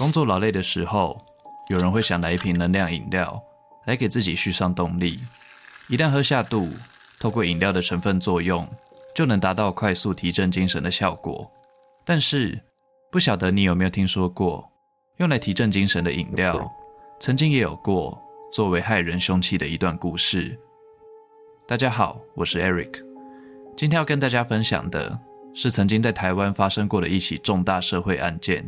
工作劳累的时候，有人会想来一瓶能量饮料，来给自己续上动力。一旦喝下肚，透过饮料的成分作用，就能达到快速提振精神的效果。但是，不晓得你有没有听说过，用来提振精神的饮料，曾经也有过作为害人凶器的一段故事。大家好，我是 Eric，今天要跟大家分享的是曾经在台湾发生过的一起重大社会案件。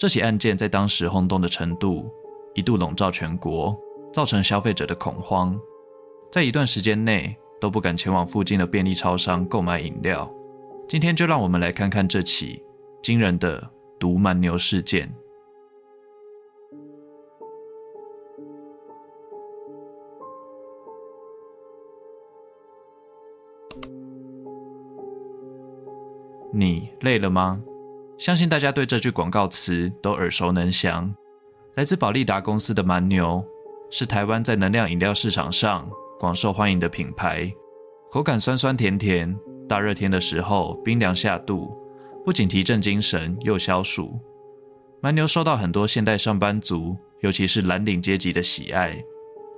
这起案件在当时轰动的程度，一度笼罩全国，造成消费者的恐慌，在一段时间内都不敢前往附近的便利超商购买饮料。今天就让我们来看看这起惊人的毒蛮牛事件。你累了吗？相信大家对这句广告词都耳熟能详。来自宝利达公司的蛮牛，是台湾在能量饮料市场上广受欢迎的品牌，口感酸酸甜甜，大热天的时候冰凉下肚，不仅提振精神又消暑。蛮牛受到很多现代上班族，尤其是蓝领阶级的喜爱，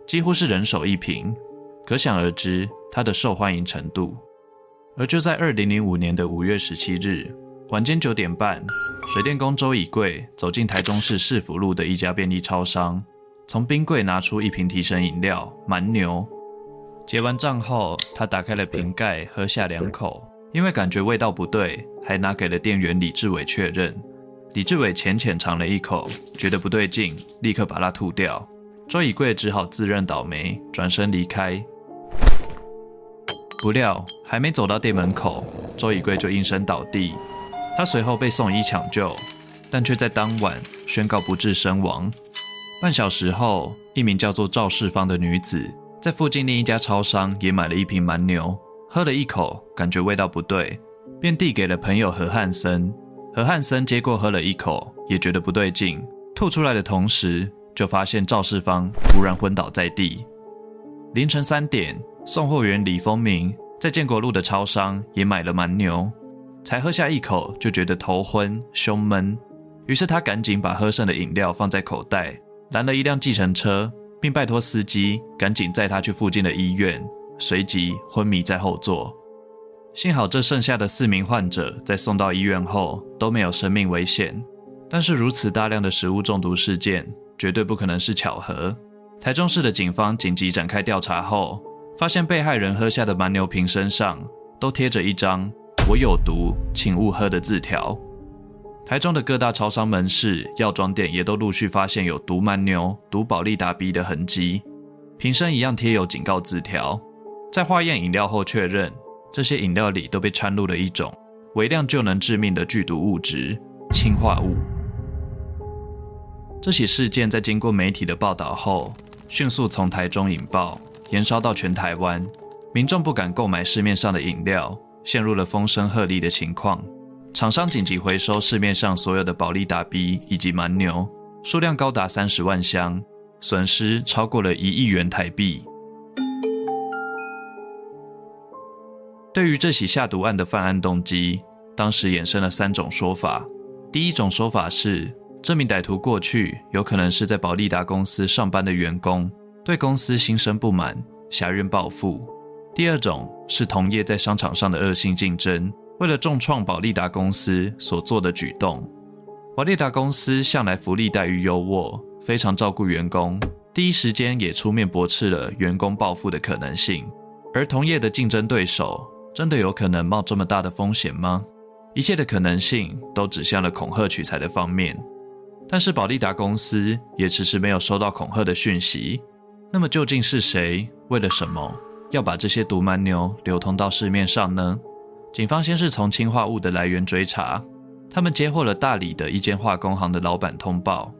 几乎是人手一瓶，可想而知它的受欢迎程度。而就在二零零五年的五月十七日，晚间九点半，水电工周以贵走进台中市市府路的一家便利超商，从冰柜拿出一瓶提神饮料蛮牛。结完账后，他打开了瓶盖，喝下两口，因为感觉味道不对，还拿给了店员李志伟确认。李志伟浅浅尝了一口，觉得不对劲，立刻把它吐掉。周以贵只好自认倒霉，转身离开。不料还没走到店门口，周以贵就应声倒地。他随后被送医抢救，但却在当晚宣告不治身亡。半小时后，一名叫做赵世芳的女子在附近另一家超商也买了一瓶蛮牛，喝了一口，感觉味道不对，便递给了朋友何汉森。何汉森接过喝了一口，也觉得不对劲，吐出来的同时，就发现赵世芳突然昏倒在地。凌晨三点，送货员李丰明在建国路的超商也买了蛮牛。才喝下一口就觉得头昏、胸闷，于是他赶紧把喝剩的饮料放在口袋，拦了一辆计程车，并拜托司机赶紧载他去附近的医院，随即昏迷在后座。幸好这剩下的四名患者在送到医院后都没有生命危险，但是如此大量的食物中毒事件绝对不可能是巧合。台中市的警方紧急展开调查后，发现被害人喝下的蛮牛瓶身上都贴着一张。我有毒，请勿喝的字条。台中的各大超商门市、药妆店也都陆续发现有毒蛮牛、毒保利达 B 的痕迹，瓶身一样贴有警告字条。在化验饮料后确认，这些饮料里都被掺入了一种微量就能致命的剧毒物质——氰化物。这起事件在经过媒体的报道后，迅速从台中引爆，延烧到全台湾，民众不敢购买市面上的饮料。陷入了风声鹤唳的情况，厂商紧急回收市面上所有的保利达 B 以及蛮牛，数量高达三十万箱，损失超过了一亿元台币。对于这起下毒案的犯案动机，当时衍生了三种说法。第一种说法是，这名歹徒过去有可能是在保利达公司上班的员工，对公司心生不满，挟怨报复。第二种是同业在商场上的恶性竞争，为了重创保利达公司所做的举动。保利达公司向来福利待遇优渥，非常照顾员工，第一时间也出面驳斥了员工报复的可能性。而同业的竞争对手真的有可能冒这么大的风险吗？一切的可能性都指向了恐吓取财的方面，但是保利达公司也迟迟没有收到恐吓的讯息。那么究竟是谁？为了什么？要把这些毒蛮牛流通到市面上呢？警方先是从氰化物的来源追查，他们接获了大理的一间化工行的老板通报。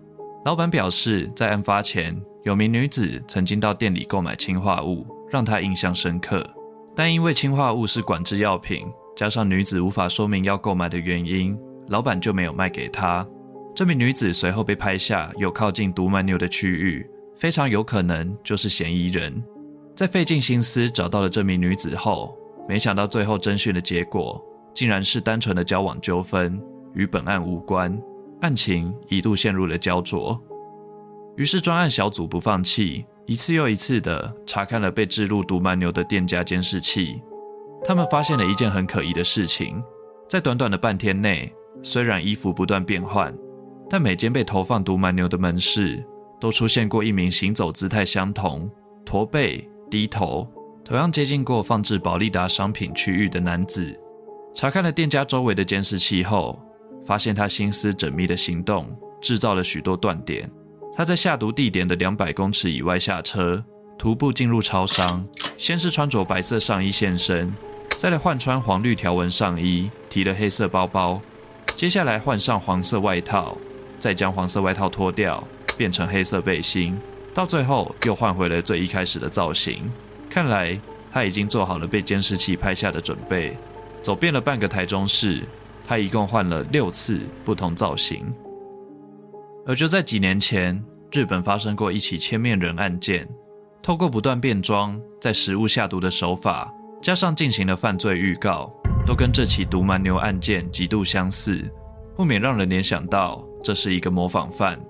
老板表示，在案发前，有名女子曾经到店里购买氰化物，让他印象深刻。但因为氰化物是管制药品，加上女子无法说明要购买的原因，老板就没有卖给她。这名女子随后被拍下有靠近毒蛮牛的区域，非常有可能就是嫌疑人。在费尽心思找到了这名女子后，没想到最后侦讯的结果竟然是单纯的交往纠纷，与本案无关。案情一度陷入了焦灼。于是专案小组不放弃，一次又一次地查看了被置入毒蛮牛的店家监视器。他们发现了一件很可疑的事情：在短短的半天内，虽然衣服不断变换，但每间被投放毒蛮牛的门市都出现过一名行走姿态相同、驼背、低头、同样接近过放置保力达商品区域的男子。查看了店家周围的监视器后，发现他心思缜密的行动制造了许多断点。他在下毒地点的两百公尺以外下车，徒步进入超商，先是穿着白色上衣现身。再来换穿黄绿条纹上衣，提了黑色包包，接下来换上黄色外套，再将黄色外套脱掉，变成黑色背心，到最后又换回了最一开始的造型。看来他已经做好了被监视器拍下的准备。走遍了半个台中市，他一共换了六次不同造型。而就在几年前，日本发生过一起千面人案件，透过不断变装，在食物下毒的手法。加上进行的犯罪预告，都跟这起毒蛮牛案件极度相似，不免让人联想到这是一个模仿犯。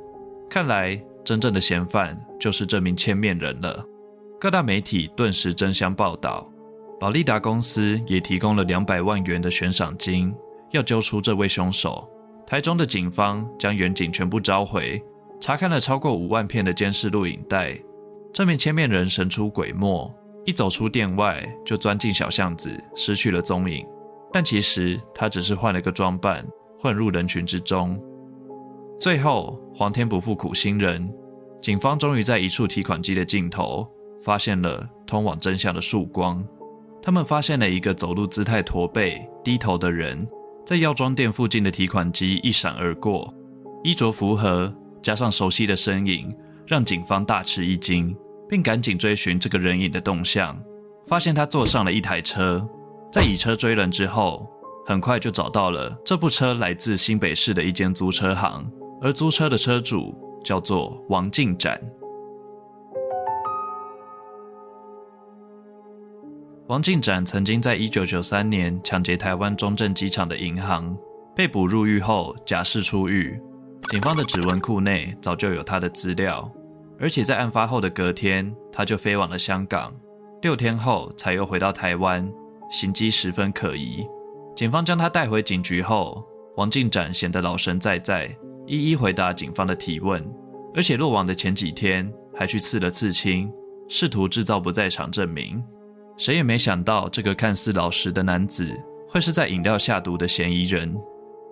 看来真正的嫌犯就是这名千面人了。各大媒体顿时争相报道，保利达公司也提供了两百万元的悬赏金，要揪出这位凶手。台中的警方将远警全部召回，查看了超过五万片的监视录影带。这名千面人神出鬼没。一走出店外，就钻进小巷子，失去了踪影。但其实他只是换了个装扮，混入人群之中。最后，皇天不负苦心人，警方终于在一处提款机的尽头，发现了通往真相的曙光。他们发现了一个走路姿态驼背、低头的人，在药妆店附近的提款机一闪而过。衣着符合，加上熟悉的身影，让警方大吃一惊。并赶紧追寻这个人影的动向，发现他坐上了一台车，在以车追人之后，很快就找到了这部车来自新北市的一间租车行，而租车的车主叫做王进展。王进展曾经在一九九三年抢劫台湾中正机场的银行，被捕入狱后假释出狱，警方的指纹库内早就有他的资料。而且在案发后的隔天，他就飞往了香港，六天后才又回到台湾，行迹十分可疑。警方将他带回警局后，王进展显得老神在在，一一回答警方的提问。而且落网的前几天，还去刺了刺青，试图制造不在场证明。谁也没想到，这个看似老实的男子，会是在饮料下毒的嫌疑人。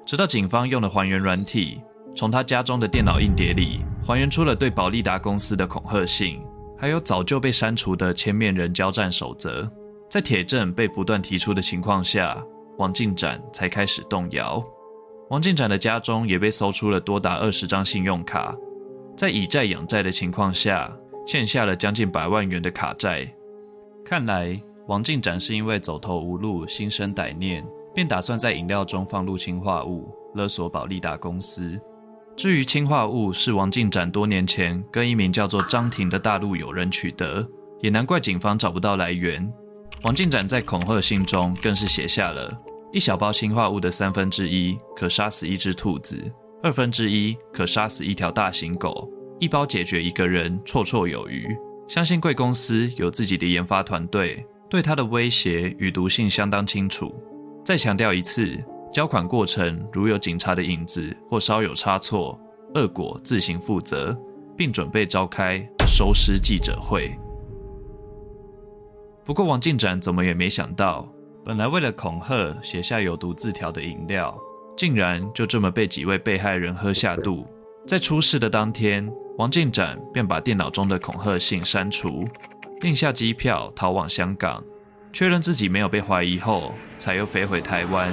直到警方用了还原软体。从他家中的电脑硬碟里还原出了对保利达公司的恐吓信，还有早就被删除的千面人交战守则。在铁证被不断提出的情况下，王进展才开始动摇。王进展的家中也被搜出了多达二十张信用卡，在以债养债的情况下，欠下了将近百万元的卡债。看来王进展是因为走投无路，心生歹念，便打算在饮料中放入氰化物，勒索保利达公司。至于氰化物是王进展多年前跟一名叫做张婷的大陆友人取得，也难怪警方找不到来源。王进展在恐吓信中更是写下了一小包氰化物的三分之一可杀死一只兔子，二分之一可杀死一条大型狗，一包解决一个人绰绰有余。相信贵公司有自己的研发团队，对它的威胁与毒性相当清楚。再强调一次。交款过程如有警察的影子或稍有差错，恶果自行负责，并准备召开收尸记者会。不过王进展怎么也没想到，本来为了恐吓写下有毒字条的饮料，竟然就这么被几位被害人喝下肚。在出事的当天，王进展便把电脑中的恐吓信删除，订下机票逃往香港，确认自己没有被怀疑后，才又飞回台湾。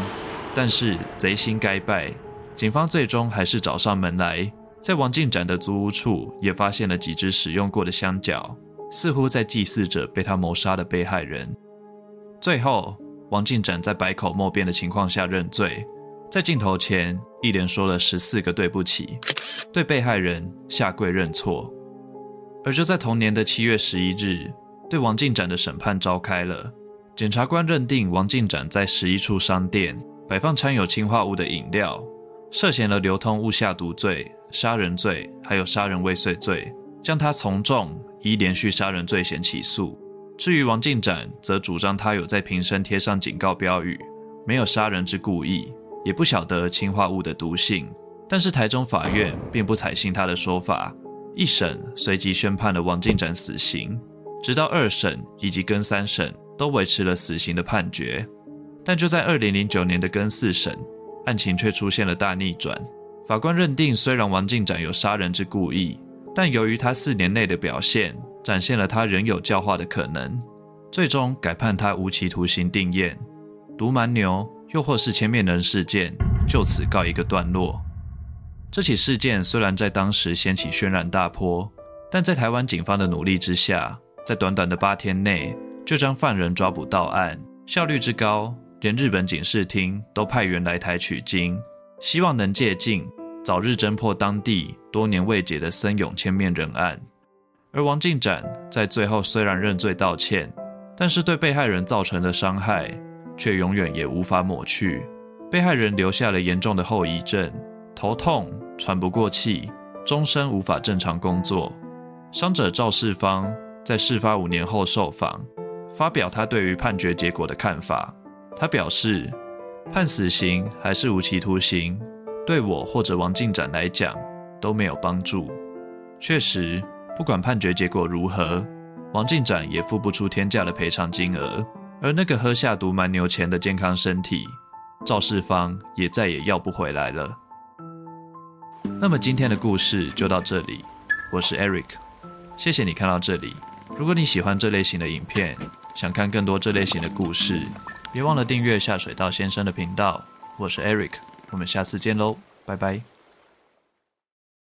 但是贼心该败，警方最终还是找上门来，在王进展的租屋处也发现了几只使用过的香脚，似乎在祭祀着被他谋杀的被害人。最后，王进展在百口莫辩的情况下认罪，在镜头前一连说了十四个对不起，对被害人下跪认错。而就在同年的七月十一日，对王进展的审判召开了，检察官认定王进展在十一处商店。摆放掺有氰化物的饮料，涉嫌了流通物下毒罪、杀人罪，还有杀人未遂罪，将他从重依连续杀人罪嫌起诉。至于王进展，则主张他有在瓶身贴上警告标语，没有杀人之故意，也不晓得氰化物的毒性。但是台中法院并不采信他的说法，一审随即宣判了王进展死刑，直到二审以及跟三审都维持了死刑的判决。但就在二零零九年的跟四审，案情却出现了大逆转。法官认定，虽然王进展有杀人之故意，但由于他四年内的表现展现了他仍有教化的可能，最终改判他无期徒刑定谳。毒蛮牛又或是千面人事件就此告一个段落。这起事件虽然在当时掀起轩然大波，但在台湾警方的努力之下，在短短的八天内就将犯人抓捕到案，效率之高，连日本警视厅都派员来台取经，希望能借镜，早日侦破当地多年未解的森永千面人案。而王进展在最后虽然认罪道歉，但是对被害人造成的伤害却永远也无法抹去，被害人留下了严重的后遗症。头痛、喘不过气，终身无法正常工作。伤者赵世芳在事发五年后受访，发表他对于判决结果的看法。他表示，判死刑还是无期徒刑，对我或者王进展来讲都没有帮助。确实，不管判决结果如何，王进展也付不出天价的赔偿金额，而那个喝下毒蛮牛前的健康身体，赵世芳也再也要不回来了。那么今天的故事就到这里，我是 Eric，谢谢你看到这里。如果你喜欢这类型的影片，想看更多这类型的故事，别忘了订阅下水道先生的频道。我是 Eric，我们下次见喽，拜拜。